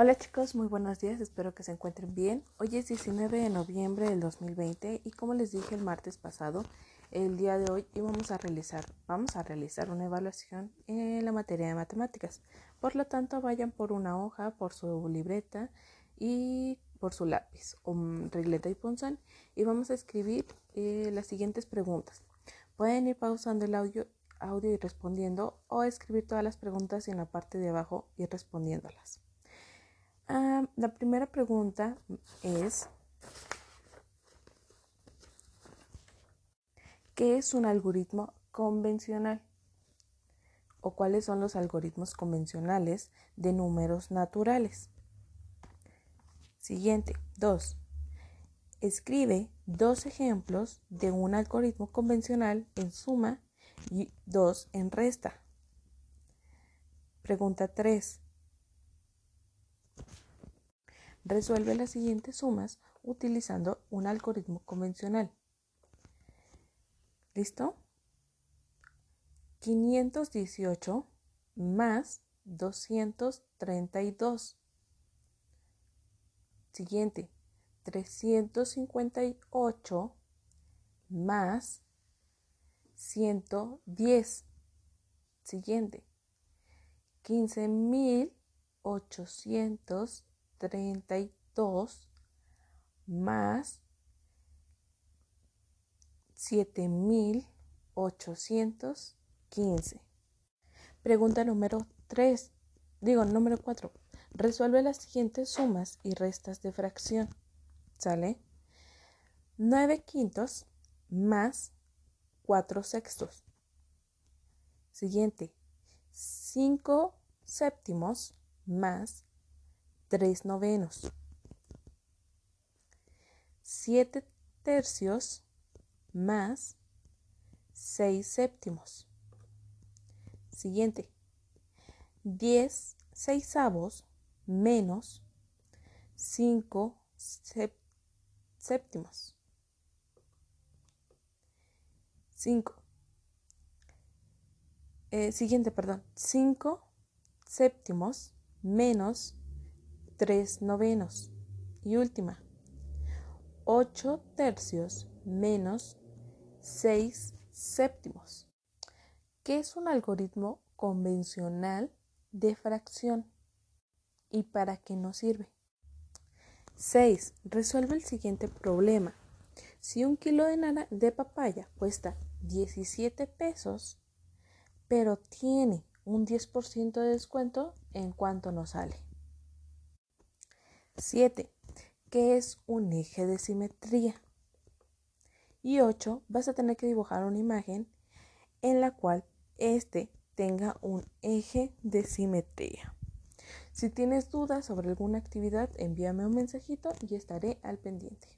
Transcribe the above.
Hola chicos, muy buenos días, espero que se encuentren bien. Hoy es 19 de noviembre del 2020 y como les dije el martes pasado, el día de hoy íbamos a realizar, vamos a realizar una evaluación en la materia de matemáticas. Por lo tanto, vayan por una hoja, por su libreta y por su lápiz o regleta y punzón y vamos a escribir eh, las siguientes preguntas. Pueden ir pausando el audio, audio y respondiendo o escribir todas las preguntas en la parte de abajo y respondiéndolas. Ah, la primera pregunta es, ¿qué es un algoritmo convencional? ¿O cuáles son los algoritmos convencionales de números naturales? Siguiente, 2. Escribe dos ejemplos de un algoritmo convencional en suma y dos en resta. Pregunta 3. Resuelve las siguientes sumas utilizando un algoritmo convencional. ¿Listo? 518 más 232. Siguiente, 358 más 110. Siguiente, 15.800 32 más 7815. Pregunta número 3. Digo, número 4. Resuelve las siguientes sumas y restas de fracción. ¿Sale? 9 quintos más 4 sextos. Siguiente. 5 séptimos más 3 novenos. 7 tercios más 6 séptimos. Siguiente. 10 seisavos menos 5 séptimos. 5. Eh, siguiente, perdón. 5 séptimos menos 3 novenos. Y última, 8 tercios menos 6 séptimos. ¿Qué es un algoritmo convencional de fracción? ¿Y para qué nos sirve? 6. Resuelve el siguiente problema. Si un kilo de, de papaya cuesta 17 pesos, pero tiene un 10% de descuento, ¿en cuánto nos sale? 7. ¿Qué es un eje de simetría? Y 8. Vas a tener que dibujar una imagen en la cual este tenga un eje de simetría. Si tienes dudas sobre alguna actividad, envíame un mensajito y estaré al pendiente.